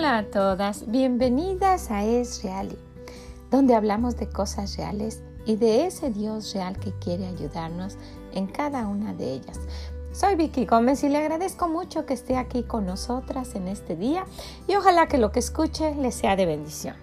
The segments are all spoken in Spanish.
Hola a todas, bienvenidas a Es Real, donde hablamos de cosas reales y de ese Dios real que quiere ayudarnos en cada una de ellas. Soy Vicky Gómez y le agradezco mucho que esté aquí con nosotras en este día y ojalá que lo que escuche le sea de bendición.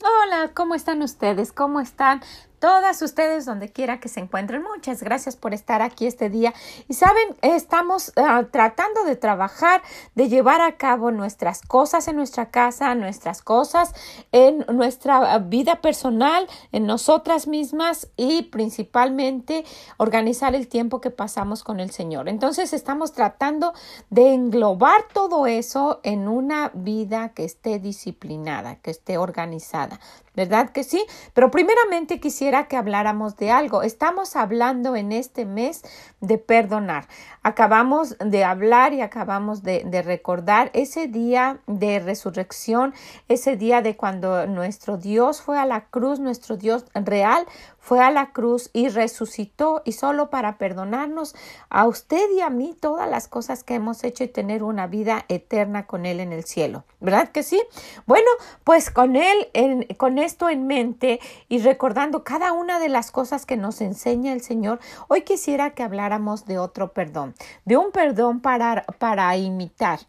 Hola, ¿cómo están ustedes? ¿Cómo están todas ustedes donde quiera que se encuentren. Muchas gracias por estar aquí este día. Y saben, estamos ah, tratando de trabajar, de llevar a cabo nuestras cosas en nuestra casa, nuestras cosas en nuestra vida personal, en nosotras mismas y principalmente organizar el tiempo que pasamos con el Señor. Entonces estamos tratando de englobar todo eso en una vida que esté disciplinada, que esté organizada. ¿Verdad que sí? Pero primeramente quisiera que habláramos de algo. Estamos hablando en este mes de perdonar. Acabamos de hablar y acabamos de, de, recordar ese día de resurrección, ese día de cuando nuestro Dios fue a la cruz, nuestro Dios real fue a la cruz y resucitó y solo para perdonarnos a usted y a mí todas las cosas que hemos hecho y tener una vida eterna con Él en el cielo. ¿Verdad que sí? Bueno, pues con Él, en, con esto en mente y recordando cada una de las cosas que nos enseña el Señor, hoy quisiera que habláramos de otro perdón, de un perdón para, para imitar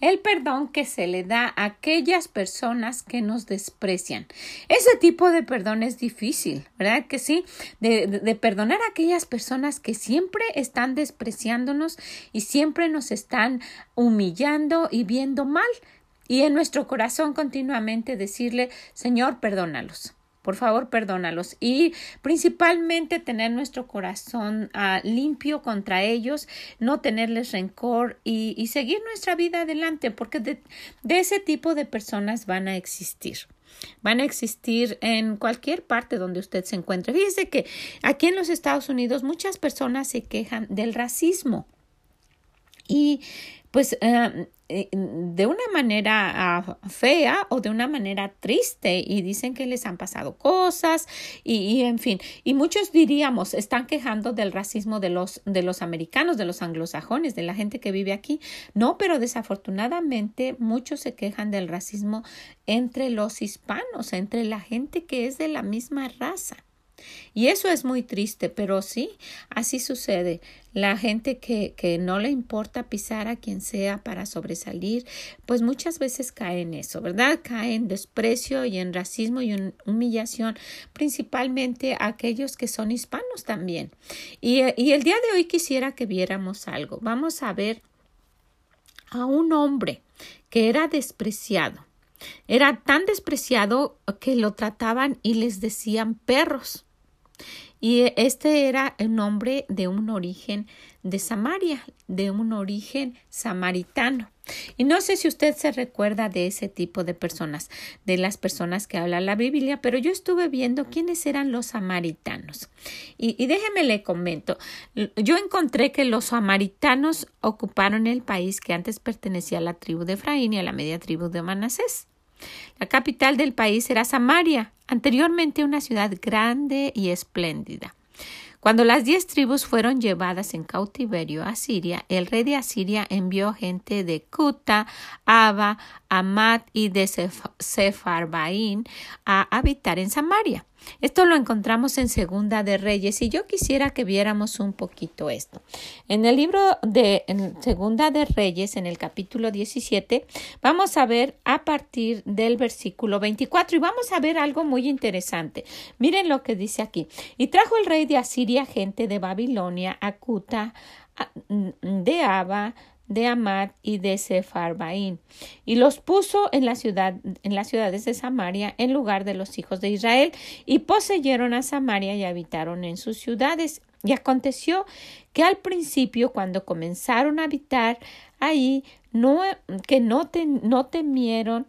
el perdón que se le da a aquellas personas que nos desprecian. Ese tipo de perdón es difícil, ¿verdad que sí? De, de, perdonar a aquellas personas que siempre están despreciándonos y siempre nos están humillando y viendo mal. Y en nuestro corazón continuamente decirle, Señor, perdónalos. Por favor, perdónalos y principalmente tener nuestro corazón uh, limpio contra ellos, no tenerles rencor y, y seguir nuestra vida adelante, porque de, de ese tipo de personas van a existir van a existir en cualquier parte donde usted se encuentre. Fíjese que aquí en los Estados Unidos muchas personas se quejan del racismo. Y pues uh, de una manera uh, fea o de una manera triste y dicen que les han pasado cosas y, y, en fin y muchos diríamos están quejando del racismo de los de los americanos de los anglosajones de la gente que vive aquí. No pero desafortunadamente muchos se quejan del racismo entre los hispanos entre la gente que es de la misma raza y eso es muy triste, pero sí, así sucede. La gente que, que no le importa pisar a quien sea para sobresalir, pues muchas veces cae en eso, ¿verdad? Cae en desprecio y en racismo y en humillación, principalmente a aquellos que son hispanos también. Y, y el día de hoy quisiera que viéramos algo. Vamos a ver a un hombre que era despreciado. Era tan despreciado que lo trataban y les decían perros. Y este era el nombre de un origen de Samaria, de un origen samaritano. Y no sé si usted se recuerda de ese tipo de personas, de las personas que habla la Biblia, pero yo estuve viendo quiénes eran los samaritanos. Y, déjeme le comento. Yo encontré que los samaritanos ocuparon el país que antes pertenecía a la tribu de Efraín y a la media tribu de Manasés. La capital del país era Samaria, anteriormente una ciudad grande y espléndida. Cuando las diez tribus fueron llevadas en cautiverio a Siria, el rey de Asiria envió gente de Kuta, Aba, Amat y de Sefarbaín a habitar en Samaria. Esto lo encontramos en Segunda de Reyes y yo quisiera que viéramos un poquito esto. En el libro de Segunda de Reyes, en el capítulo 17, vamos a ver a partir del versículo 24 y vamos a ver algo muy interesante. Miren lo que dice aquí. Y trajo el rey de Asiria gente de Babilonia a Cuta, de Aba, de Amad y de Sefarbaín, y los puso en la ciudad, en las ciudades de Samaria, en lugar de los hijos de Israel, y poseyeron a Samaria y habitaron en sus ciudades. Y aconteció que al principio, cuando comenzaron a habitar ahí, no, que no, no temieron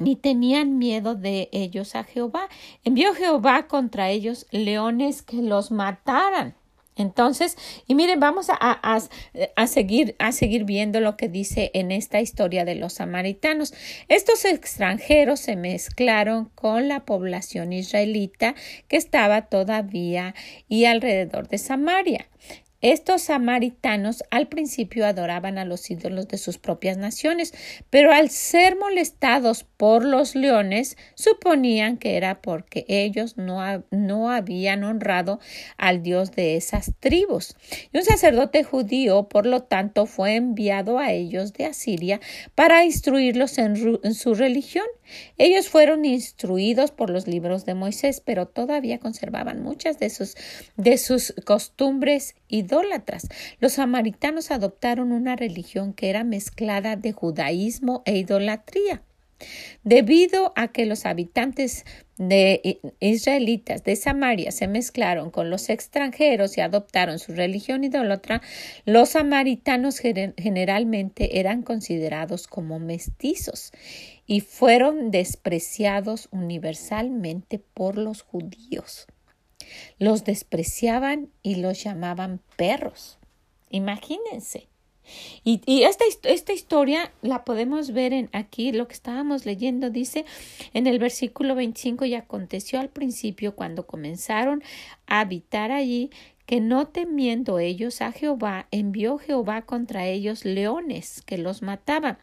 ni tenían miedo de ellos a Jehová. Envió Jehová contra ellos leones que los mataran. Entonces, y miren, vamos a, a, seguir, a seguir viendo lo que dice en esta historia de los samaritanos. Estos extranjeros se mezclaron con la población israelita que estaba todavía y alrededor de Samaria. Estos samaritanos al principio adoraban a los ídolos de sus propias naciones, pero al ser molestados por los leones, suponían que era porque ellos no, no habían honrado al dios de esas tribus. Y un sacerdote judío, por lo tanto, fue enviado a ellos de Asiria para instruirlos en, en su religión. Ellos fueron instruidos por los libros de Moisés, pero todavía conservaban muchas de sus, de sus costumbres idólatras. Los samaritanos adoptaron una religión que era mezclada de judaísmo e idolatría. Debido a que los habitantes de israelitas de Samaria se mezclaron con los extranjeros y adoptaron su religión idólatra, los samaritanos generalmente eran considerados como mestizos y fueron despreciados universalmente por los judíos. Los despreciaban y los llamaban perros. Imagínense. Y, y esta, esta, historia la podemos ver en aquí, lo que estábamos leyendo, dice en el versículo 25, y aconteció al principio cuando comenzaron a habitar allí, que no temiendo ellos a Jehová, envió Jehová contra ellos leones que los mataban.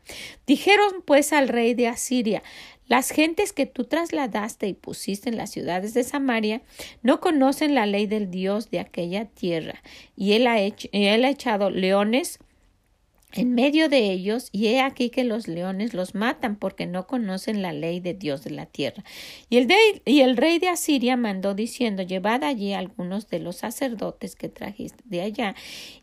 Dijeron pues al rey de Asiria, las gentes que tú trasladaste y pusiste en las ciudades de Samaria no conocen la ley del Dios de aquella tierra, y él ha, él ha echado leones en medio de ellos, y he aquí que los leones los matan porque no conocen la ley de Dios de la tierra. Y el, y el rey de Asiria mandó diciendo, llevad allí algunos de los sacerdotes que trajiste de allá,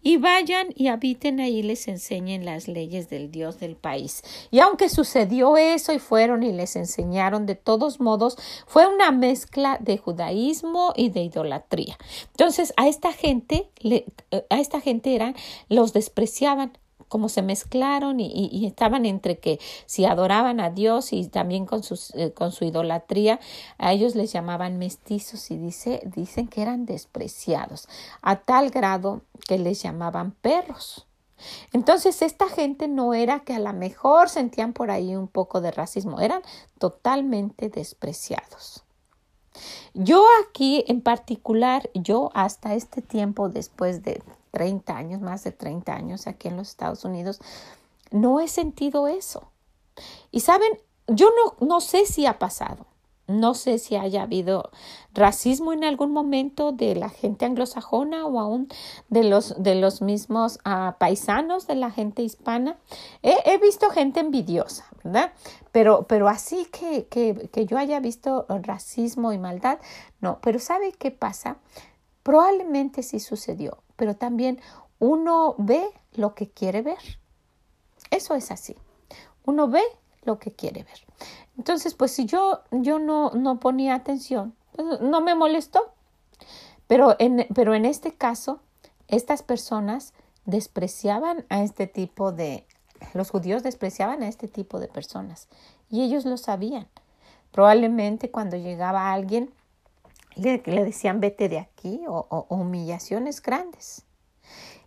y vayan y habiten ahí les enseñen las leyes del Dios del país. Y aunque sucedió eso y fueron y les enseñaron, de todos modos, fue una mezcla de judaísmo y de idolatría. Entonces, a esta gente, a esta gente eran, los despreciaban como se mezclaron y, estaban entre que si adoraban a Dios y también con, eh, con su idolatría, a ellos les llamaban mestizos y dice, dicen que eran despreciados, a tal grado que les llamaban perros. Entonces, esta gente no era que a lo mejor sentían por ahí un poco de racismo, eran totalmente despreciados. Yo aquí en particular, yo hasta este tiempo, después de 30 años, más de 30 años aquí en los Estados Unidos, no he sentido eso. Y saben, yo no, no sé si ha pasado. No sé si haya habido racismo en algún momento de la gente anglosajona o aún de los, de los mismos ah, paisanos de la gente hispana. He, visto gente envidiosa, ¿verdad? Pero, pero así que, que, que yo haya visto racismo y maldad, no. Pero ¿sabe qué pasa? Probablemente sí sucedió, pero también uno ve lo que quiere ver. Eso es así. Uno ve lo que quiere ver. Entonces, pues si yo, yo no, no ponía atención, pues no me molestó. Pero en, pero en este caso, estas personas despreciaban a este tipo de, los judíos despreciaban a este tipo de personas y ellos lo sabían. Probablemente cuando llegaba alguien le, decían vete de aquí o, humillaciones grandes.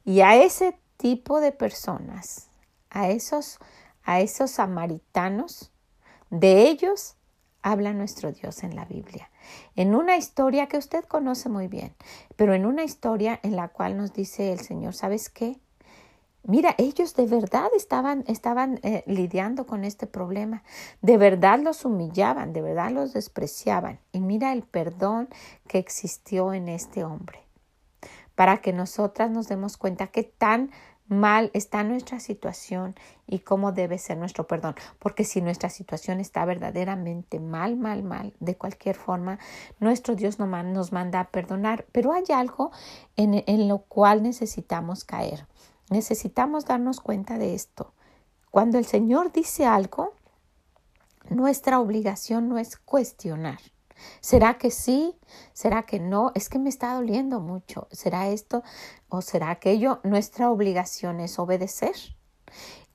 Y a ese tipo de personas, a esos, a esos samaritanos, de ellos habla nuestro Dios en la Biblia. En una historia que usted conoce muy bien, pero en una historia en la cual nos dice el Señor, ¿sabes qué? Mira, ellos de verdad estaban, estaban eh, lidiando con este problema, de verdad los humillaban, de verdad los despreciaban. Y mira el perdón que existió en este hombre, para que nosotras nos demos cuenta que tan mal está nuestra situación y cómo debe ser nuestro perdón. Porque si nuestra situación está verdaderamente mal, mal, mal, de cualquier forma, nuestro Dios nos manda a perdonar. Pero hay algo en lo cual necesitamos caer. Necesitamos darnos cuenta de esto. Cuando el Señor dice algo, nuestra obligación no es cuestionar. ¿Será que sí? ¿Será que no? Es que me está doliendo mucho. ¿Será esto o será aquello? Nuestra obligación es obedecer.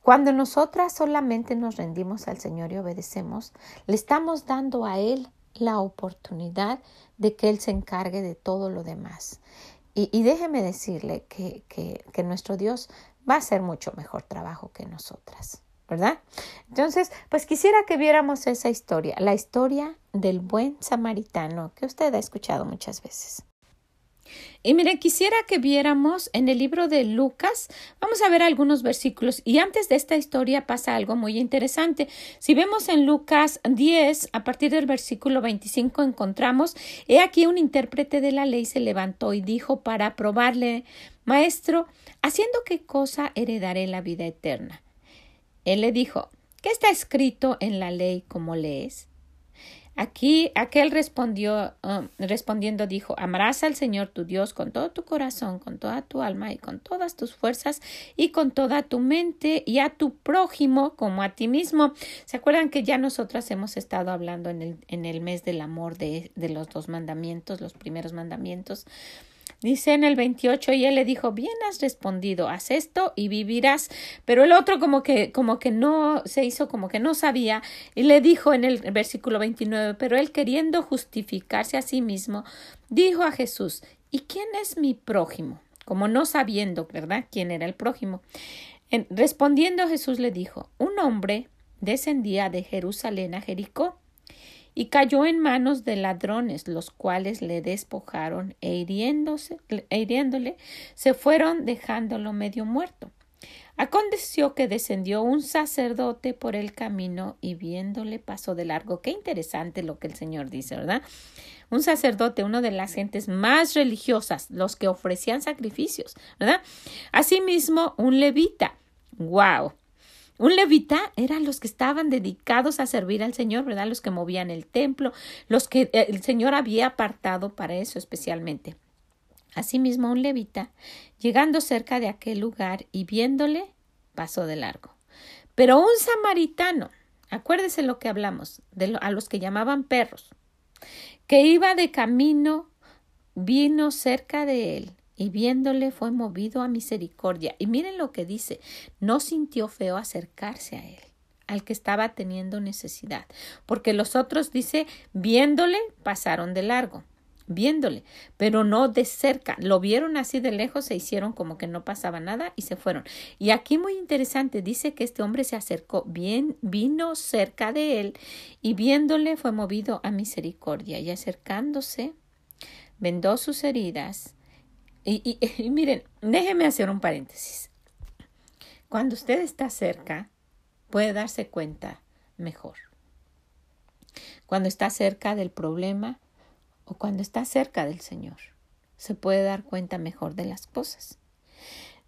Cuando nosotras solamente nos rendimos al Señor y obedecemos, le estamos dando a Él la oportunidad de que Él se encargue de todo lo demás. Y, déjeme decirle que, que, nuestro Dios va a hacer mucho mejor trabajo que nosotras, ¿verdad? Entonces, pues quisiera que viéramos esa historia, la historia del buen samaritano que usted ha escuchado muchas veces. Y mire, quisiera que viéramos en el libro de Lucas, vamos a ver algunos versículos. Y antes de esta historia pasa algo muy interesante. Si vemos en Lucas 10, a partir del versículo 25, encontramos, he aquí un intérprete de la ley se levantó y dijo para probarle, Maestro, ¿haciendo qué cosa heredaré la vida eterna? Él le dijo, ¿qué está escrito en la ley como lees? Aquí aquel respondió, um, respondiendo dijo, amarás al Señor tu Dios con todo tu corazón, con toda tu alma y con todas tus fuerzas y con toda tu mente y a tu prójimo como a ti mismo. ¿Se acuerdan que ya nosotras hemos estado hablando en el, en el mes del amor de, de los dos mandamientos, los primeros mandamientos? Dice en el 28 y él le dijo, bien has respondido, haz esto y vivirás. Pero el otro como que, como que no se hizo como que no sabía y le dijo en el versículo 29, pero él queriendo justificarse a sí mismo, dijo a Jesús, ¿y quién es mi prójimo? Como no sabiendo, ¿verdad? ¿Quién era el prójimo? En, respondiendo Jesús le dijo, un hombre descendía de Jerusalén a Jericó y cayó en manos de ladrones, los cuales le despojaron e, hiriéndose, e hiriéndole se fueron dejándolo medio muerto. Aconteció que descendió un sacerdote por el camino y viéndole pasó de largo. Qué interesante lo que el Señor dice, ¿verdad? Un sacerdote, una de las gentes más religiosas, los que ofrecían sacrificios, ¿verdad? Asimismo, un levita. ¡Wow! Un levita eran los que estaban dedicados a servir al Señor, ¿verdad? Los que movían el templo, los que eh, el Señor había apartado para eso especialmente. Asimismo, un levita, llegando cerca de aquel lugar y viéndole, pasó de largo. Pero un samaritano, acuérdese lo que hablamos, de a los que llamaban perros, que iba de camino, vino cerca de él y viéndole fue movido a misericordia. Y miren lo que dice, no sintió feo acercarse a él, al que estaba teniendo necesidad, porque los otros, dice, viéndole, pasaron de largo, viéndole, pero no de cerca, lo vieron así de lejos, se hicieron como que no pasaba nada y se fueron. Y aquí muy interesante, dice que este hombre se acercó, bien, vino cerca de él y viéndole fue movido a misericordia y acercándose, vendó sus heridas, y, miren, déjenme hacer un paréntesis. Cuando usted está cerca, puede darse cuenta mejor. Cuando está cerca del problema o cuando está cerca del Señor, se puede dar cuenta mejor de las cosas.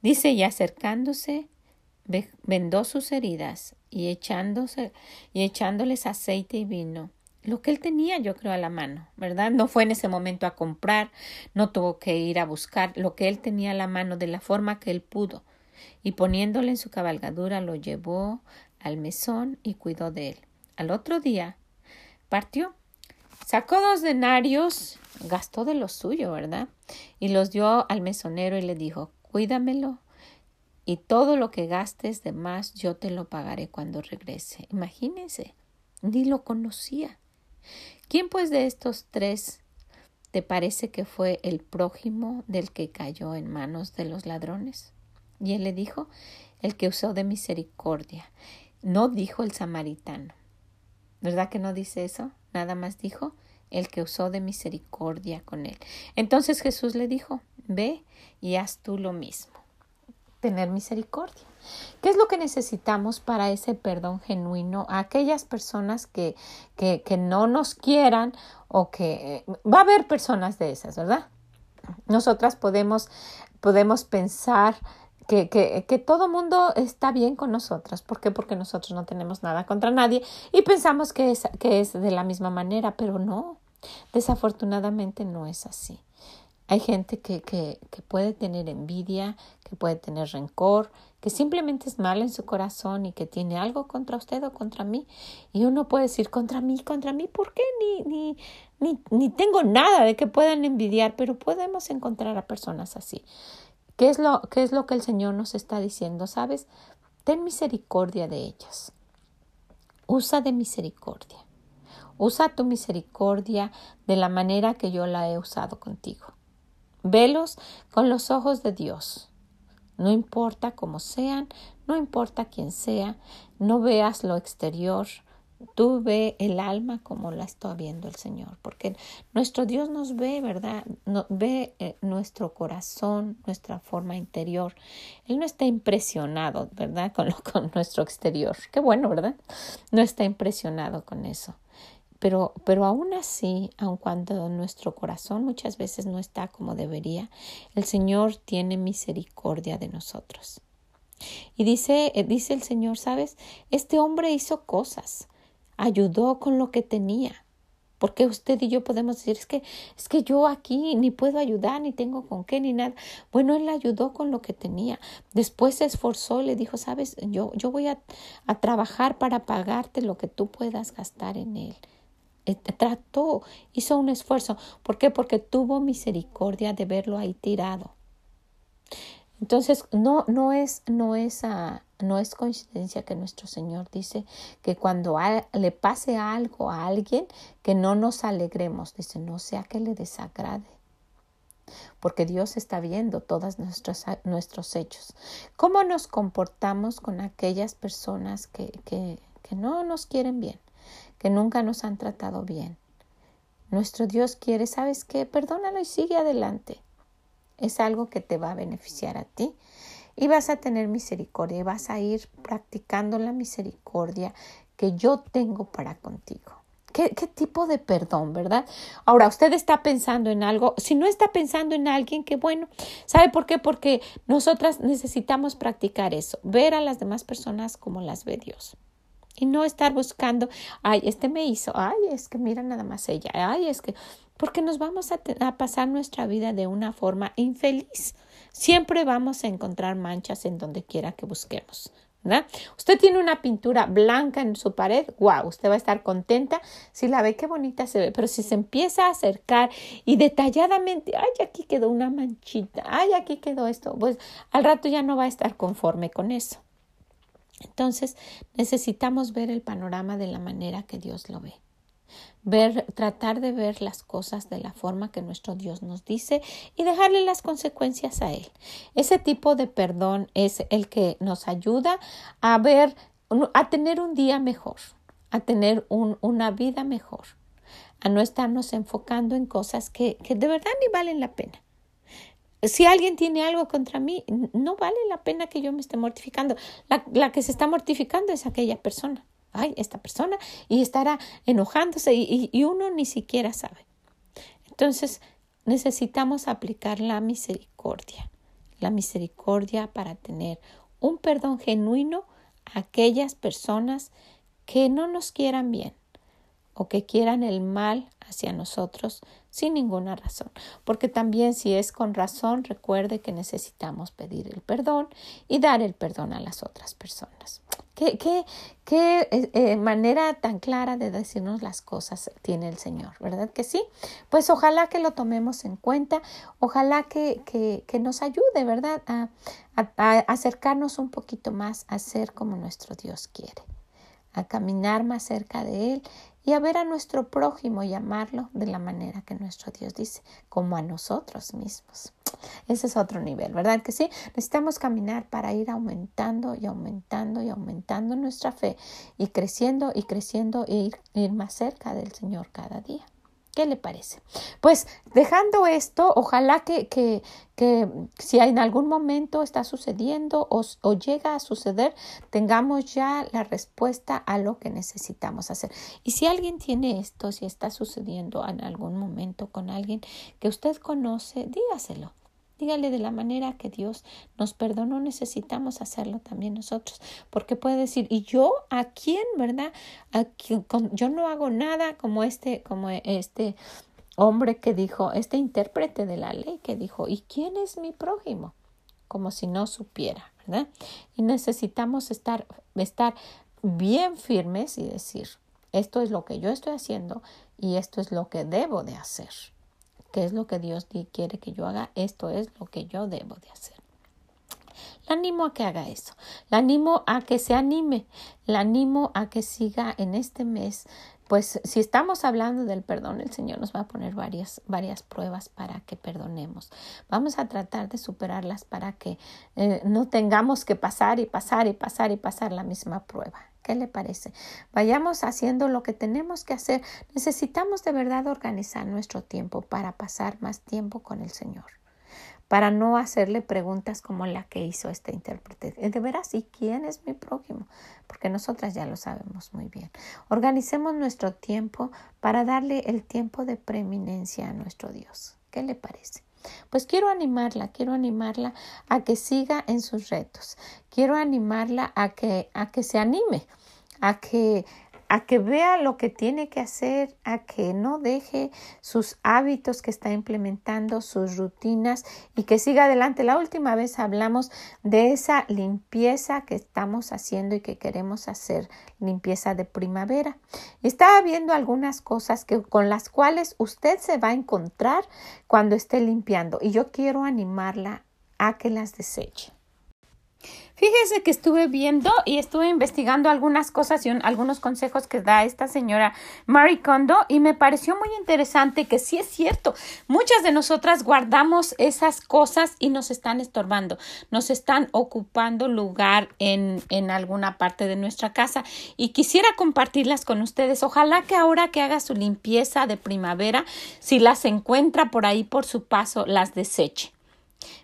Dice, y acercándose, vendó sus heridas y echándose y echándoles aceite y vino, lo que él tenía, yo creo, a la mano, ¿verdad? No fue en ese momento a comprar, no tuvo que ir a buscar lo que él tenía a la mano de la forma que él pudo, y poniéndole en su cabalgadura lo llevó al mesón y cuidó de él. Al otro día partió, sacó dos denarios, gastó de lo suyo, ¿verdad? Y los dio al mesonero y le dijo, cuídamelo y todo lo que gastes de más yo te lo pagaré cuando regrese. Imagínense, ni lo conocía. ¿Quién pues de estos tres te parece que fue el prójimo del que cayó en manos de los ladrones? Y él le dijo, el que usó de misericordia. No dijo el samaritano. ¿Verdad que no dice eso? Nada más dijo el que usó de misericordia con él. Entonces Jesús le dijo, ve y haz tú lo mismo. Tener misericordia. ¿Qué es lo que necesitamos para ese perdón genuino a aquellas personas que, que, que no nos quieran o que va a haber personas de esas, ¿verdad? Nosotras podemos, podemos pensar que, que, que, todo mundo está bien con nosotras. ¿Por qué? Porque nosotros no tenemos nada contra nadie y pensamos que es, que es de la misma manera, pero no. Desafortunadamente no es así. Hay gente que, que, que puede tener envidia, que puede tener rencor, que simplemente es mal en su corazón y que tiene algo contra usted o contra mí. Y uno puede decir contra mí, contra mí, ¿por qué? Ni, ni, ni, ni tengo nada de que puedan envidiar, pero podemos encontrar a personas así. ¿Qué es, lo, ¿Qué es lo que el Señor nos está diciendo? ¿Sabes? Ten misericordia de ellas. Usa de misericordia. Usa tu misericordia de la manera que yo la he usado contigo. Velos con los ojos de Dios. No importa cómo sean, no importa quién sea, no veas lo exterior, tú ve el alma como la está viendo el Señor, porque nuestro Dios nos ve, ¿verdad? No, ve eh, nuestro corazón, nuestra forma interior. Él no está impresionado, ¿verdad? Con, lo, con nuestro exterior. Qué bueno, ¿verdad? No está impresionado con eso. Pero, pero aún así, aun cuando nuestro corazón muchas veces no está como debería, el Señor tiene misericordia de nosotros. Y dice, eh, dice el Señor, ¿sabes? Este hombre hizo cosas, ayudó con lo que tenía. Porque usted y yo podemos decir, es que, es que yo aquí ni puedo ayudar, ni tengo con qué, ni nada. Bueno, él ayudó con lo que tenía. Después se esforzó y le dijo, sabes, yo, yo voy a, a trabajar para pagarte lo que tú puedas gastar en él. Eh, trató, hizo un esfuerzo. ¿Por qué? Porque tuvo misericordia de verlo ahí tirado. Entonces, no, no es, no es, ah, no es coincidencia que nuestro Señor dice que cuando le pase algo a alguien, que no nos alegremos. Dice, no sea que le desagrade. Porque Dios está viendo todos nuestros, nuestros hechos. ¿Cómo nos comportamos con aquellas personas que, que, que no nos quieren bien? Que nunca nos han tratado bien. Nuestro Dios quiere, ¿sabes qué? Perdónalo y sigue adelante. Es algo que te va a beneficiar a ti y vas a tener misericordia y vas a ir practicando la misericordia que yo tengo para contigo. ¿Qué, ¿Qué, tipo de perdón, verdad? Ahora, usted está pensando en algo, si no está pensando en alguien, que bueno, ¿sabe por qué? Porque nosotras necesitamos practicar eso, ver a las demás personas como las ve Dios. Y no estar buscando, ay, este me hizo, ay, es que mira nada más ella, ay, es que, porque nos vamos a, a pasar nuestra vida de una forma infeliz. Siempre vamos a encontrar manchas en donde quiera que busquemos. Usted tiene una pintura blanca en su pared, wow, usted va a estar contenta si la ve, qué bonita se ve, pero si se empieza a acercar y detalladamente, ay, aquí quedó una manchita, ay, aquí quedó esto, pues al rato ya no va a estar conforme con eso. Entonces necesitamos ver el panorama de la manera que Dios lo ve. Ver, tratar de ver las cosas de la forma que nuestro Dios nos dice y dejarle las consecuencias a Él. Ese tipo de perdón es el que nos ayuda a ver, a tener un día mejor, a tener una vida mejor, a no estarnos enfocando en cosas que, que de verdad ni valen la pena. Si alguien tiene algo contra mí, no vale la pena que yo me esté mortificando. La, que se está mortificando es aquella persona. Ay, esta persona, y estará enojándose y, uno ni siquiera sabe. Entonces, necesitamos aplicar la misericordia. La misericordia para tener un perdón genuino a aquellas personas que no nos quieran bien o que quieran el mal hacia nosotros sin ninguna razón. Porque también si es con razón, recuerde que necesitamos pedir el perdón y dar el perdón a las otras personas. ¿Qué, qué, qué eh, eh, manera tan clara de decirnos las cosas tiene el Señor? ¿Verdad que sí? Pues ojalá que lo tomemos en cuenta, ojalá que, que, que nos ayude, ¿verdad? A, a acercarnos un poquito más a ser como nuestro Dios quiere, a caminar más cerca de Él y a ver a nuestro prójimo y amarlo de la manera que nuestro Dios dice, como a nosotros mismos. Ese es otro nivel, ¿verdad que sí? Necesitamos caminar para ir aumentando y aumentando y aumentando nuestra fe y creciendo y creciendo e ir, ir más cerca del Señor cada día. ¿Qué le parece? Pues dejando esto, ojalá que, que, que si en algún momento está sucediendo o, o, llega a suceder, tengamos ya la respuesta a lo que necesitamos hacer. Y si alguien tiene esto, si está sucediendo en algún momento con alguien que usted conoce, dígaselo. Dígale de la manera que Dios nos perdonó, necesitamos hacerlo también nosotros, porque puede decir, ¿y yo a quién, verdad? ¿A yo no hago nada como este, como este hombre que dijo, este intérprete de la ley que dijo, ¿y quién es mi prójimo? Como si no supiera, ¿verdad? Y necesitamos estar, estar bien firmes y decir, esto es lo que yo estoy haciendo y esto es lo que debo de hacer qué es lo que Dios quiere que yo haga, esto es lo que yo debo de hacer. La animo a que haga eso, la animo a que se anime, la animo a que siga en este mes pues si estamos hablando del perdón, el Señor nos va a poner varias, varias pruebas para que perdonemos. Vamos a tratar de superarlas para que eh, no tengamos que pasar y pasar y pasar y pasar la misma prueba. ¿Qué le parece? Vayamos haciendo lo que tenemos que hacer. Necesitamos de verdad organizar nuestro tiempo para pasar más tiempo con el Señor para no hacerle preguntas como la que hizo este intérprete. De veras, ¿y quién es mi prójimo? Porque nosotras ya lo sabemos muy bien. Organicemos nuestro tiempo para darle el tiempo de preeminencia a nuestro Dios. ¿Qué le parece? Pues quiero animarla, quiero animarla a que siga en sus retos. Quiero animarla a que a que se anime, a que a que vea lo que tiene que hacer, a que no deje sus hábitos que está implementando, sus rutinas y que siga adelante. La última vez hablamos de esa limpieza que estamos haciendo y que queremos hacer, limpieza de primavera. Estaba viendo algunas cosas que, con las cuales usted se va a encontrar cuando esté limpiando y yo quiero animarla a que las deseche. Fíjese que estuve viendo y estuve investigando algunas cosas y algunos consejos que da esta señora Marie Kondo y me pareció muy interesante que sí es cierto. Muchas de nosotras guardamos esas cosas y nos están estorbando, nos están ocupando lugar en, en alguna parte de nuestra casa y quisiera compartirlas con ustedes. Ojalá que ahora que haga su limpieza de primavera, si las encuentra por ahí por su paso, las deseche.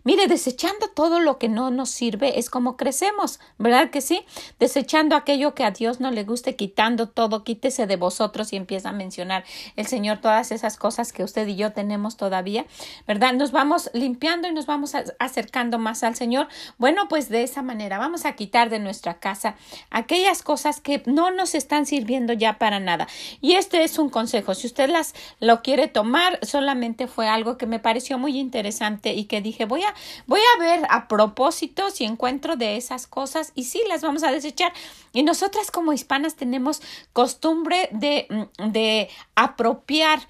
Mire, desechando todo lo que no nos sirve es como crecemos, ¿verdad que sí? Desechando aquello que a Dios no le guste, quitando todo, quítese de vosotros y empieza a mencionar el Señor todas esas cosas que usted y yo tenemos todavía, ¿verdad? Nos vamos limpiando y nos vamos acercando más al Señor. Bueno, pues de esa manera vamos a quitar de nuestra casa aquellas cosas que no nos están sirviendo ya para nada. Y este es un consejo. Si usted las lo quiere tomar, solamente fue algo que me pareció muy interesante y que dije, voy voy a ver a propósito si encuentro de esas cosas y sí las vamos a desechar. Y nosotras como hispanas tenemos costumbre de, mm, de apropiar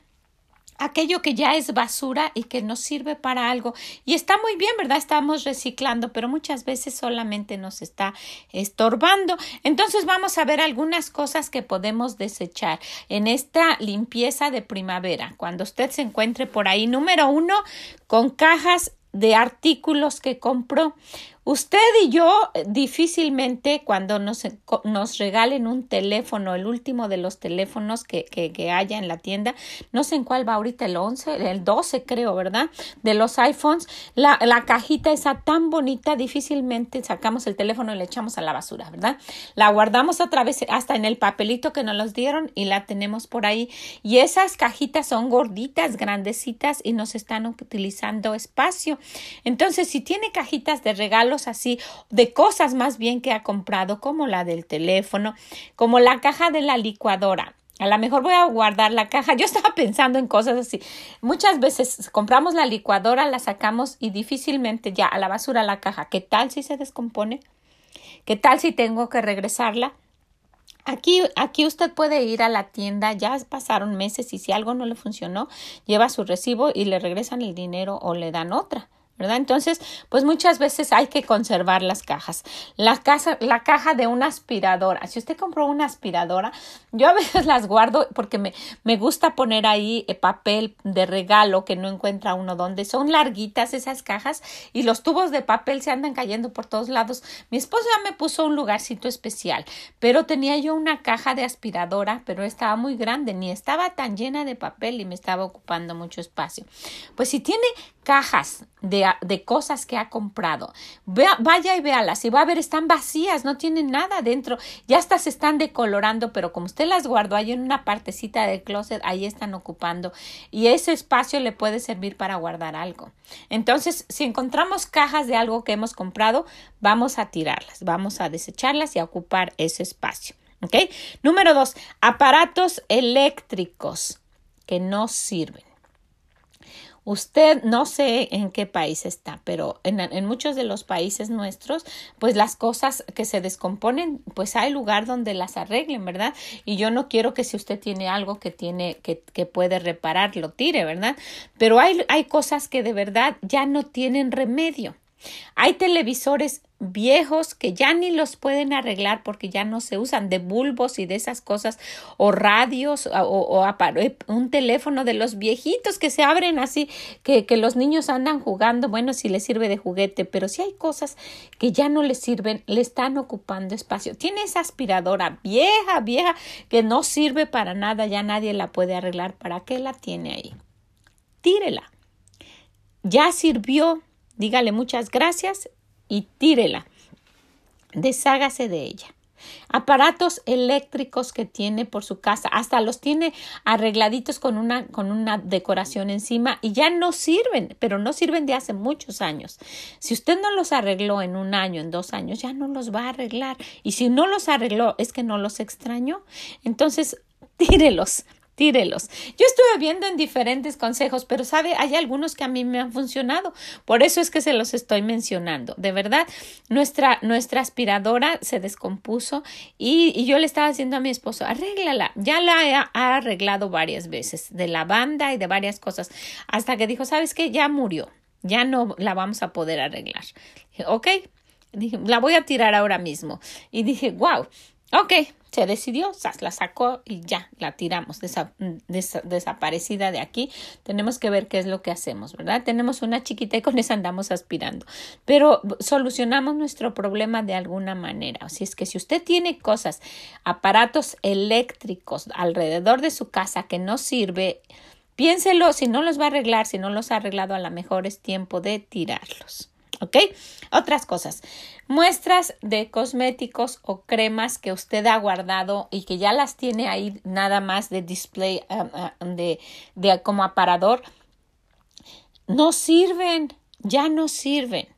aquello que ya es basura y que nos sirve para algo. Y está muy bien, ¿verdad? Estamos reciclando, pero muchas veces solamente nos está estorbando. Entonces vamos a ver algunas cosas que podemos desechar en esta limpieza de primavera. Cuando usted se encuentre por ahí, número uno, con cajas de artículos que compró. Usted y yo eh, difícilmente cuando nos, nos, regalen un teléfono, el último de los teléfonos que, que, haya en la tienda, no sé en cuál va ahorita, el 11, el 12 creo, ¿verdad? De los iPhones, la, la cajita esa tan bonita, difícilmente sacamos el teléfono y le echamos a la basura, ¿verdad? La guardamos otra vez hasta en el papelito que nos los dieron y la tenemos por ahí. Y esas cajitas son gorditas, grandecitas y nos están utilizando espacio. Entonces, si tiene cajitas de así de cosas más bien que ha comprado, como la del teléfono, como la caja de la licuadora. A lo mejor voy a guardar la caja. Yo estaba pensando en cosas así. Muchas veces compramos la licuadora, la sacamos y difícilmente ya a la basura la caja. ¿Qué tal si se descompone? ¿Qué tal si tengo que regresarla? Aquí, aquí usted puede ir a la tienda, ya pasaron meses y si algo no le funcionó, lleva su recibo y le regresan el dinero o le dan otra. ¿Verdad? Entonces, pues muchas veces hay que conservar las cajas. La, casa, la caja de una aspiradora. Si usted compró una aspiradora, yo a veces las guardo porque me, me gusta poner ahí eh, papel de regalo que no encuentra uno donde son larguitas esas cajas y los tubos de papel se andan cayendo por todos lados. Mi esposo me puso un lugarcito especial, pero tenía yo una caja de aspiradora, pero estaba muy grande, ni estaba tan llena de papel y me estaba ocupando mucho espacio. Pues si tiene cajas de, de cosas que ha comprado. vaya y véalas y va a ver, están vacías, no tienen nada dentro. Ya hasta se están decolorando, pero como usted las guardó ahí en una partecita del closet, ahí están ocupando y ese espacio le puede servir para guardar algo. Entonces, si encontramos cajas de algo que hemos comprado, vamos a tirarlas, vamos a desecharlas y a ocupar ese espacio. ¿Ok? Número dos, aparatos eléctricos que no sirven. Usted no sé en qué país está, pero en, muchos de los países nuestros, pues las cosas que se descomponen, pues hay lugar donde las arreglen, ¿verdad? Y yo no quiero que si usted tiene algo que tiene, que, que puede reparar, lo tire, ¿verdad? Pero hay, hay cosas que de verdad ya no tienen remedio. Hay televisores viejos que ya ni los pueden arreglar porque ya no se usan de bulbos y de esas cosas o radios o, o, eh, un teléfono de los viejitos que se abren así que, que, los niños andan jugando. Bueno si les sirve de juguete pero si hay cosas que ya no les sirven le están ocupando espacio. Tiene esa aspiradora vieja vieja que no sirve para nada ya nadie la puede arreglar. Para qué la tiene ahí tírela. Ya sirvió dígale muchas gracias y tírela. Deshágase de ella. Aparatos eléctricos que tiene por su casa, hasta los tiene arregladitos con una, con una decoración encima y ya no sirven, pero no sirven de hace muchos años. Si usted no los arregló en un año, en dos años, ya no los va a arreglar. Y si no los arregló, es que no los extrañó. Entonces, tírelos, tírelos. Yo estuve viendo en diferentes consejos, pero sabe, hay algunos que a mí me han funcionado. Por eso es que se los estoy mencionando. De verdad, nuestra, nuestra aspiradora se descompuso y, yo le estaba diciendo a mi esposo, arréglala. Ya la he, ha arreglado varias veces, de la banda y de varias cosas, hasta que dijo, ¿sabes qué? Ya murió. Ya no la vamos a poder arreglar. Dije, ok, dije, la voy a tirar ahora mismo. Y dije, wow, ok, se decidió, la sacó y ya la tiramos desaparecida de aquí. Tenemos que ver qué es lo que hacemos, ¿verdad? Tenemos una chiquita y con esa andamos aspirando, pero solucionamos nuestro problema de alguna manera. Así es que si usted tiene cosas, aparatos eléctricos alrededor de su casa que no sirve, piénselo, si no los va a arreglar, si no los ha arreglado, a lo mejor es tiempo de tirarlos. ¿Ok? Otras cosas. Muestras de cosméticos o cremas que usted ha guardado y que ya las tiene ahí nada más de display um, uh, de, de como aparador. No sirven, ya no sirven.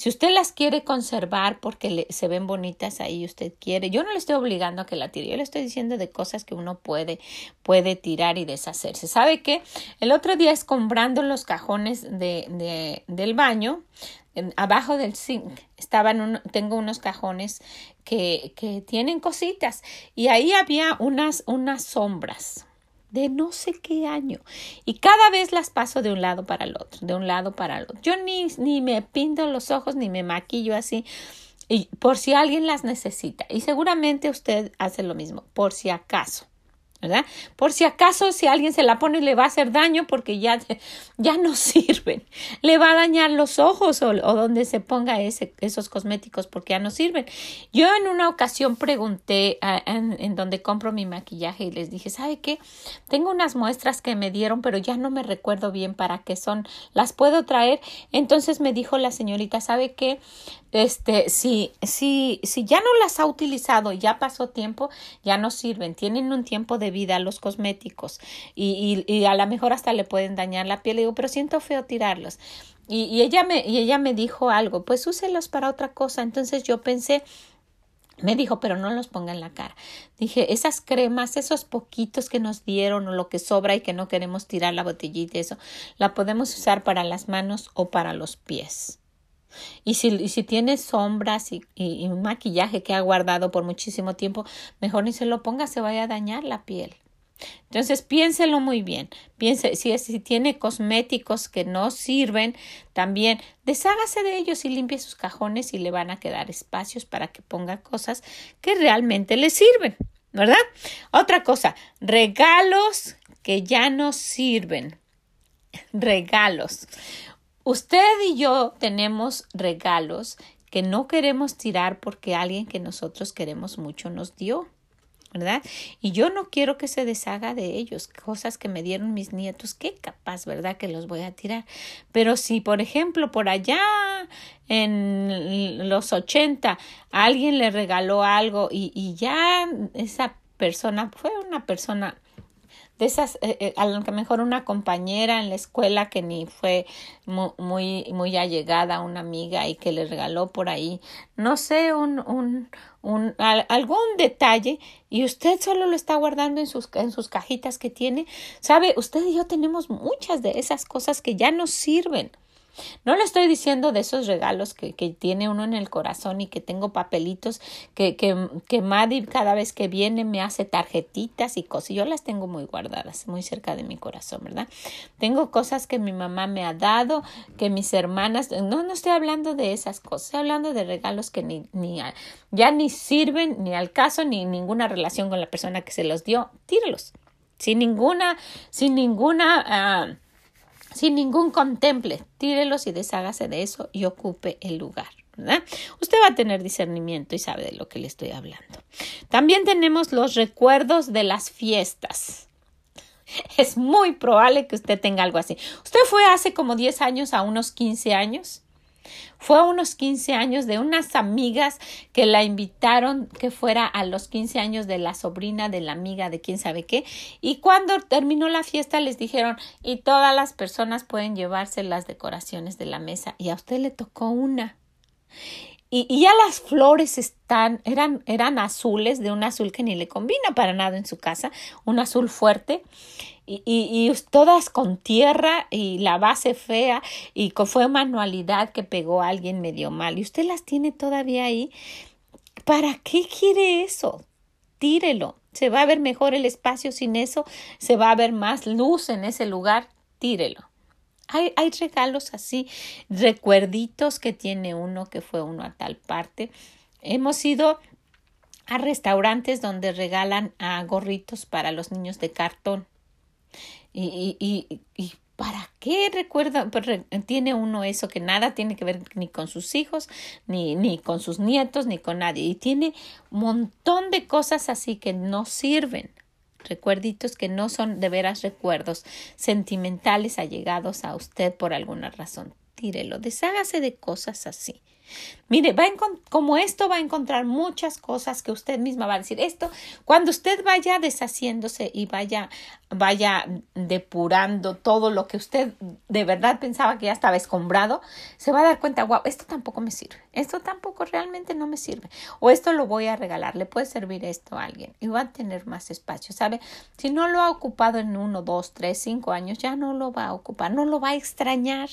Si usted las quiere conservar porque se ven bonitas ahí, usted quiere, yo no le estoy obligando a que la tire, yo le estoy diciendo de cosas que uno puede, puede tirar y deshacerse. ¿Sabe qué? El otro día escombrando los cajones de, de, del baño, abajo del zinc estaban tengo unos cajones que, que tienen cositas y ahí había unas, unas sombras de no sé qué año. Y cada vez las paso de un lado para el otro, de un lado para el otro. Yo ni, ni me pinto los ojos, ni me maquillo así, y por si alguien las necesita. Y seguramente usted hace lo mismo, por si acaso. ¿Verdad? Por si acaso si alguien se la pone le va a hacer daño porque ya, ya no sirven. Le va a dañar los ojos o, donde se ponga ese, esos cosméticos porque ya no sirven. Yo en una ocasión pregunté en, en, donde compro mi maquillaje y les dije, ¿sabe qué? Tengo unas muestras que me dieron pero ya no me recuerdo bien para qué son. ¿Las puedo traer? Entonces me dijo la señorita, ¿sabe qué? este, si, si, si ya no las ha utilizado, ya pasó tiempo, ya no sirven, tienen un tiempo de vida los cosméticos y, y, a lo mejor hasta le pueden dañar la piel. Le digo, pero siento feo tirarlos. Y, y, ella me, y ella me dijo algo, pues úselos para otra cosa. Entonces yo pensé, me dijo, pero no los ponga en la cara. Dije, esas cremas, esos poquitos que nos dieron o lo que sobra y que no queremos tirar la botellita, eso, la podemos usar para las manos o para los pies. Y si, si tiene sombras y, y, maquillaje que ha guardado por muchísimo tiempo, mejor ni se lo ponga, se vaya a dañar la piel. Entonces piénselo muy bien. Piense si, si tiene cosméticos que no sirven, también deshágase de ellos y limpie sus cajones y le van a quedar espacios para que ponga cosas que realmente le sirven, ¿verdad? Otra cosa, regalos que ya no sirven. Regalos. Usted y yo tenemos regalos que no queremos tirar porque alguien que nosotros queremos mucho nos dio. ¿verdad? Y yo no quiero que se deshaga de ellos, cosas que me dieron mis nietos, qué capaz, ¿verdad? Que los voy a tirar. Pero si, por ejemplo, por allá en los ochenta alguien le regaló algo y, y ya esa persona fue una persona de esas, eh, eh, a lo mejor una compañera en la escuela que ni fue muy, muy, allegada, una amiga y que le regaló por ahí, no sé, un, un, un, algún detalle y usted solo lo está guardando en sus, en sus cajitas que tiene. Sabe, usted y yo tenemos muchas de esas cosas que ya no sirven. No le estoy diciendo de esos regalos que, que tiene uno en el corazón y que tengo papelitos que, que, que Maddie cada vez que viene me hace tarjetitas y cosas. Yo las tengo muy guardadas, muy cerca de mi corazón, ¿verdad? Tengo cosas que mi mamá me ha dado, que mis hermanas, no, no estoy hablando de esas cosas, estoy hablando de regalos que ni, ni ya ni sirven ni al caso ni ninguna relación con la persona que se los dio. Tírelos. Sin ninguna, sin ninguna, ah, sin ningún contemple, tírelos y deshágase de eso y ocupe el lugar. Usted va a tener discernimiento y sabe de lo que le estoy hablando. También tenemos los recuerdos de las fiestas. Es muy probable que usted tenga algo así. Usted fue hace como 10 años a unos 15 años fue a unos 15 años de unas amigas que la invitaron que fuera a los 15 años de la sobrina de la amiga de quién sabe qué. Y cuando terminó la fiesta les dijeron y todas las personas pueden llevarse las decoraciones de la mesa y a usted le tocó una. Y, y, ya las flores están, eran, eran azules, de un azul que ni le combina para nada en su casa, un azul fuerte y, y, todas con tierra y la base fea y fue manualidad que pegó alguien medio mal y usted las tiene todavía ahí. ¿Para qué quiere eso? Tírelo. Se va a ver mejor el espacio sin eso, se va a ver más luz en ese lugar, tírelo. Hay, hay regalos así, recuerditos que tiene uno que fue uno a tal parte. Hemos ido a restaurantes donde regalan a gorritos para los niños de cartón y, y, y, ¿para qué recuerda? Pues, tiene uno eso que nada tiene que ver ni con sus hijos, ni, ni con sus nietos, ni con nadie. Y tiene un montón de cosas así que no sirven. Recuerditos que no son de veras recuerdos sentimentales allegados a usted por alguna razón. Tírelo, deshágase de cosas así. Mire, va como esto va a encontrar muchas cosas que usted misma va a decir. Esto, cuando usted vaya deshaciéndose y vaya, vaya depurando todo lo que usted de verdad pensaba que ya estaba escombrado, se va a dar cuenta, wow, esto tampoco me sirve. Esto tampoco realmente no me sirve. O esto lo voy a regalar. Le puede servir esto a alguien y va a tener más espacio. ¿Sabe? Si no lo ha ocupado en uno, dos, tres, cinco años, ya no lo va a ocupar. No lo va a extrañar.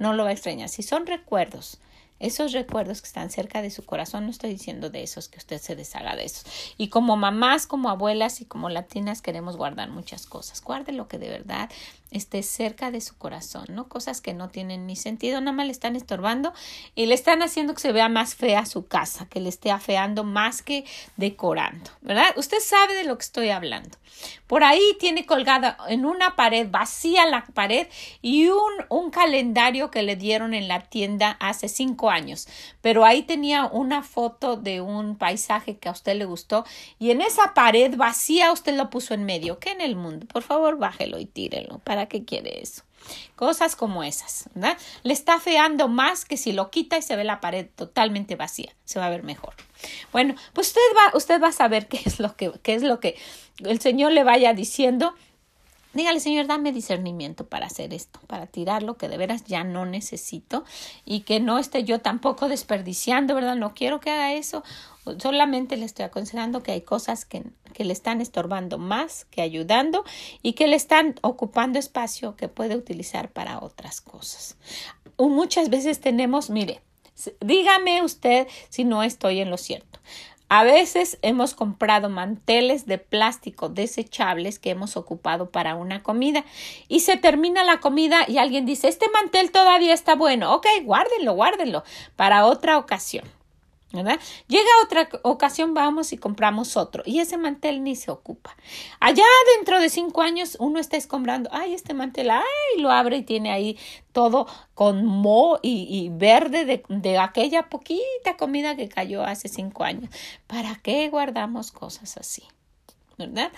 No lo va a extrañar. Si son recuerdos esos recuerdos que están cerca de su corazón, no estoy diciendo de esos, que usted se deshaga de esos. Y como mamás, como abuelas y como latinas queremos guardar muchas cosas. Guarde lo que de verdad esté cerca de su corazón, ¿no? Cosas que no tienen ni sentido, nada más le están estorbando y le están haciendo que se vea más fea su casa, que le esté afeando más que decorando, ¿verdad? Usted sabe de lo que estoy hablando. Por ahí tiene colgada en una pared, vacía la pared y un, un calendario que le dieron en la tienda hace cinco años. Pero ahí tenía una foto de un paisaje que a usted le gustó y en esa pared vacía usted lo puso en medio. ¿Qué en el mundo? Por favor, bájelo y tírelo. ¿Para qué quiere eso? Cosas como esas, ¿verdad? Le está feando más que si lo quita y se ve la pared totalmente vacía. Se va a ver mejor. Bueno, pues usted va, usted va a saber qué es lo que, qué es lo que el Señor le vaya diciendo Dígale, Señor, dame discernimiento para hacer esto, para tirar lo que de veras ya no necesito y que no esté yo tampoco desperdiciando, ¿verdad? No quiero que haga eso. Solamente le estoy aconsejando que hay cosas que, que le están estorbando más que ayudando y que le están ocupando espacio que puede utilizar para otras cosas. Muchas veces tenemos, mire, dígame usted si no estoy en lo cierto. A veces hemos comprado manteles de plástico desechables que hemos ocupado para una comida y se termina la comida y alguien dice, este mantel todavía está bueno. Ok, guárdenlo, guárdenlo para otra ocasión. Llega otra ocasión, vamos y compramos otro y ese mantel ni se ocupa. Allá dentro de cinco años uno está escombrando, ay, este mantel, ay, lo abre y tiene ahí todo con mo y, verde de, de, aquella poquita comida que cayó hace cinco años. ¿Para qué guardamos cosas así? ¿Verdad?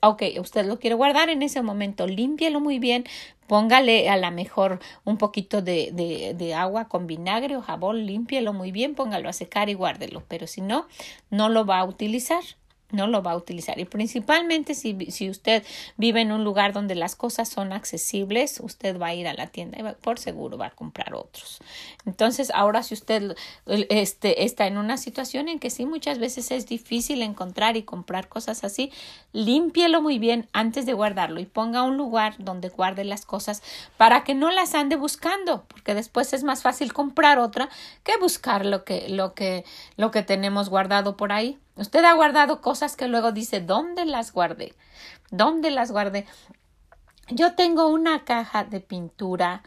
ok, usted lo quiere guardar en ese momento, límpielo muy bien, póngale a la mejor un poquito de, de, de, agua con vinagre o jabón, límpielo muy bien, póngalo a secar y guárdelo, pero si no, no lo va a utilizar. No lo va a utilizar. Y principalmente si, si, usted vive en un lugar donde las cosas son accesibles, usted va a ir a la tienda y por seguro va a comprar otros. Entonces, ahora si usted este, está en una situación en que sí muchas veces es difícil encontrar y comprar cosas así, límpielo muy bien antes de guardarlo y ponga un lugar donde guarde las cosas para que no las ande buscando, porque después es más fácil comprar otra que buscar lo que, lo que, lo que tenemos guardado por ahí. Usted ha guardado cosas que luego dice, ¿dónde las guardé? ¿Dónde las guardé? Yo tengo una caja de pintura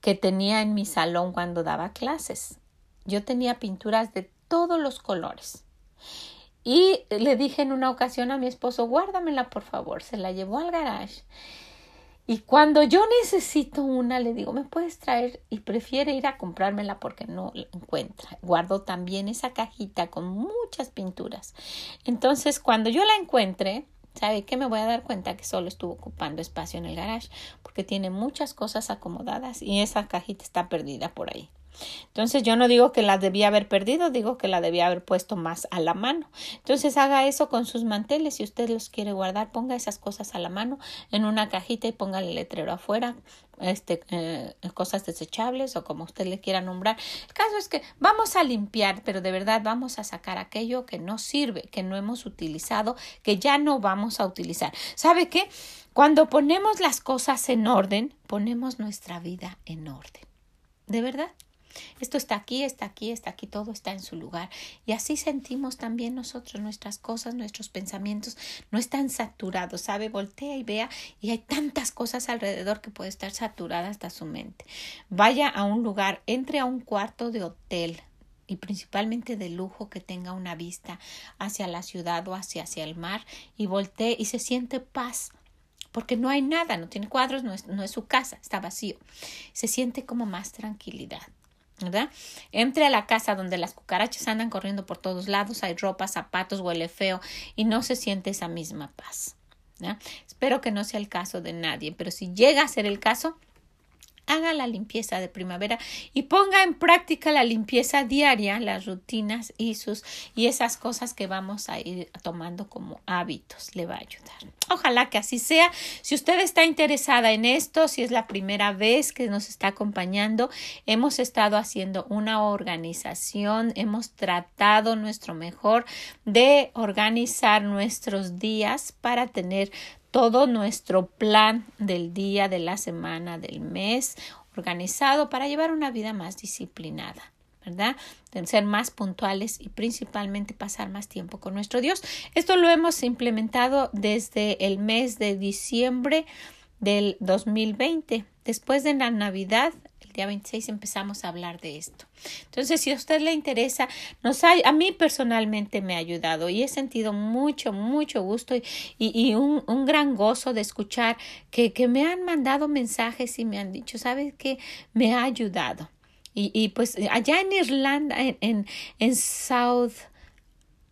que tenía en mi salón cuando daba clases. Yo tenía pinturas de todos los colores. Y le dije en una ocasión a mi esposo, guárdamela por favor. Se la llevó al garage y cuando yo necesito una, le digo, ¿me puedes traer? Y prefiere ir a comprármela porque no la encuentra. Guardo también esa cajita con muchas pinturas. Entonces, cuando yo la encuentre, ¿sabe qué? Me voy a dar cuenta que solo estuvo ocupando espacio en el garage porque tiene muchas cosas acomodadas y esa cajita está perdida por ahí. Entonces yo no digo que la debía haber perdido, digo que la debía haber puesto más a la mano. Entonces haga eso con sus manteles. Si usted los quiere guardar, ponga esas cosas a la mano en una cajita y ponga el letrero afuera, este, eh, cosas desechables o como usted le quiera nombrar. El caso es que vamos a limpiar, pero de verdad vamos a sacar aquello que no sirve, que no hemos utilizado, que ya no vamos a utilizar. ¿Sabe qué? Cuando ponemos las cosas en orden, ponemos nuestra vida en orden. ¿De verdad? Esto está aquí, está aquí, está aquí, todo está en su lugar. Y así sentimos también nosotros nuestras cosas, nuestros pensamientos no están saturados, ¿sabe? Voltea y vea y hay tantas cosas alrededor que puede estar saturada hasta su mente. Vaya a un lugar, entre a un cuarto de hotel, y principalmente de lujo que tenga una vista hacia la ciudad o hacia, hacia el mar y voltee y se siente paz porque no hay nada, no tiene cuadros, no es, no es su casa, está vacío. Se siente como más tranquilidad. ¿Verdad? Entre a la casa donde las cucarachas andan corriendo por todos lados, hay ropa, zapatos, huele feo y no se siente esa misma paz. Espero que no sea el caso de nadie, pero si llega a ser el caso, haga la limpieza de primavera y ponga en práctica la limpieza diaria, las rutinas y sus y esas cosas que vamos a ir tomando como hábitos le va a ayudar. Ojalá que así sea. Si usted está interesada en esto, si es la primera vez que nos está acompañando, hemos estado haciendo una organización, hemos tratado nuestro mejor de organizar nuestros días para tener todo nuestro plan del día, de la semana, del mes organizado para llevar una vida más disciplinada. ¿verdad? Ser más puntuales y principalmente pasar más tiempo con nuestro Dios. Esto lo hemos implementado desde el mes de diciembre del 2020. Después de la Navidad día 26 empezamos a hablar de esto. Entonces, si a usted le interesa, nos ha, a mí personalmente me ha ayudado y he sentido mucho, mucho gusto y, y, un, un, gran gozo de escuchar que, que me han mandado mensajes y me han dicho, ¿sabes qué? Me ha ayudado. Y, y pues allá en Irlanda, en, en, en South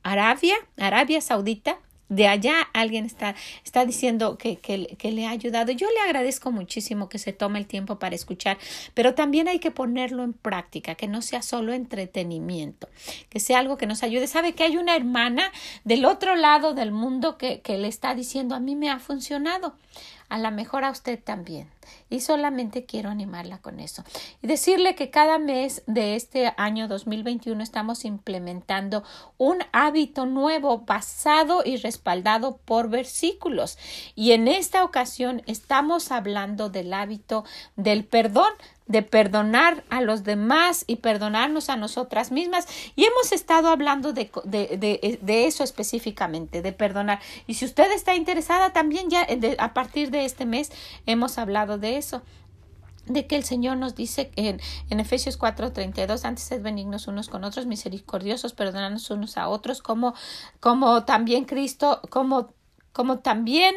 Arabia, Arabia Saudita, de allá alguien está, está diciendo que, que, le ha ayudado. Yo le agradezco muchísimo que se tome el tiempo para escuchar, pero también hay que ponerlo en práctica, que no sea solo entretenimiento, que sea algo que nos ayude. Sabe que hay una hermana del otro lado del mundo que, que le está diciendo a mí me ha funcionado a lo mejor a usted también. Y solamente quiero animarla con eso. Y decirle que cada mes de este año 2021 estamos implementando un hábito nuevo basado y respaldado por versículos. Y en esta ocasión estamos hablando del hábito del perdón de perdonar a los demás y perdonarnos a nosotras mismas. Y hemos estado hablando de, de, de, eso específicamente, de perdonar. Y si usted está interesada, también ya a partir de este mes hemos hablado de eso de que el Señor nos dice en, en Efesios 4:32, antes sed benignos unos con otros, misericordiosos, perdonarnos unos a otros, como, como también Cristo, como, como también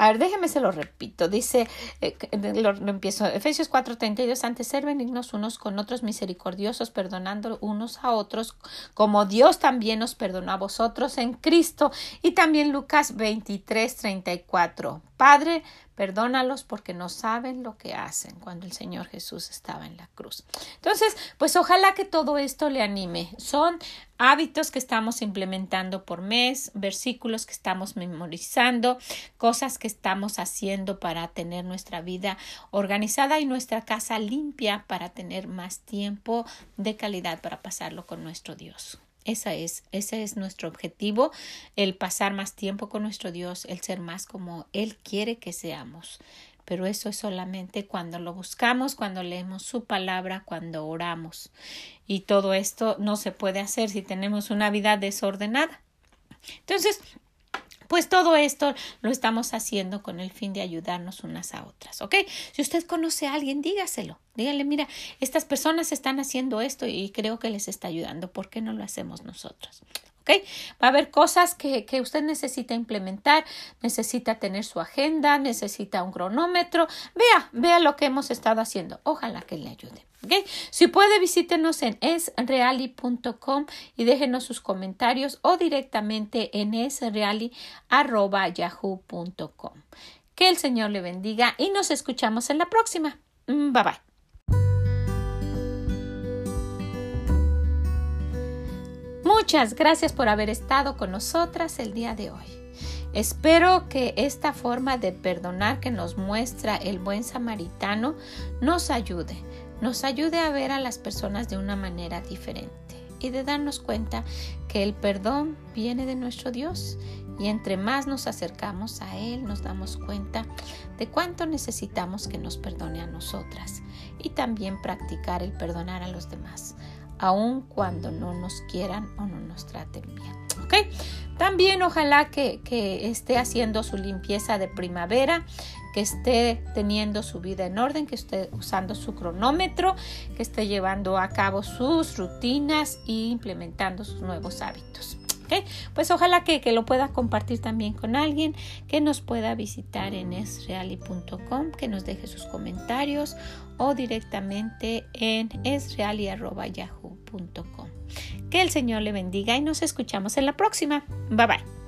a ver, déjeme se lo repito. Dice, eh, lo, empiezo. Efesios 4:32, antes ser benignos unos con otros, misericordiosos, perdonando unos a otros, como Dios también nos perdonó a vosotros en Cristo. Y también Lucas 23:34. Padre, Perdónalos porque no saben lo que hacen cuando el Señor Jesús estaba en la cruz. Entonces, pues ojalá que todo esto le anime. Son hábitos que estamos implementando por mes, versículos que estamos memorizando, cosas que estamos haciendo para tener nuestra vida organizada y nuestra casa limpia para tener más tiempo de calidad para pasarlo con nuestro Dios. Esa es, ese es nuestro objetivo, el pasar más tiempo con nuestro Dios, el ser más como Él quiere que seamos. Pero eso es solamente cuando lo buscamos, cuando leemos su palabra, cuando oramos. Y todo esto no se puede hacer si tenemos una vida desordenada. Entonces, pues todo esto lo estamos haciendo con el fin de ayudarnos unas a otras, ¿ok? Si usted conoce a alguien, dígaselo. Dígale, mira, estas personas están haciendo esto y creo que les está ayudando. ¿Por qué no lo hacemos nosotros? ¿Ok? Va a haber cosas que, que, usted necesita implementar, necesita tener su agenda, necesita un cronómetro. Vea, vea lo que hemos estado haciendo. Ojalá que le ayude. Si puede, visítenos en esreali.com y déjenos sus comentarios o directamente en esreali.yahoo.com. Que el Señor le bendiga y nos escuchamos en la próxima. Mm, bye bye. Muchas gracias por haber estado con nosotras el día de hoy. Espero que esta forma de perdonar que nos muestra el buen samaritano nos ayude nos ayude a ver a las personas de una manera diferente y de darnos cuenta que el perdón viene de nuestro Dios y entre más nos acercamos a Él nos damos cuenta de cuánto necesitamos que nos perdone a nosotras y también practicar el perdonar a los demás, aun cuando no nos quieran o no nos traten bien. ¿Ok? También ojalá que, que esté haciendo su limpieza de primavera que esté teniendo su vida en orden, que esté usando su cronómetro, que esté llevando a cabo sus rutinas e implementando sus nuevos hábitos. Pues ojalá que, que, lo pueda compartir también con alguien, que nos pueda visitar en esreali.com, que nos deje sus comentarios o directamente en esreali.yahoo.com. Que el Señor le bendiga y nos escuchamos en la próxima. Bye bye.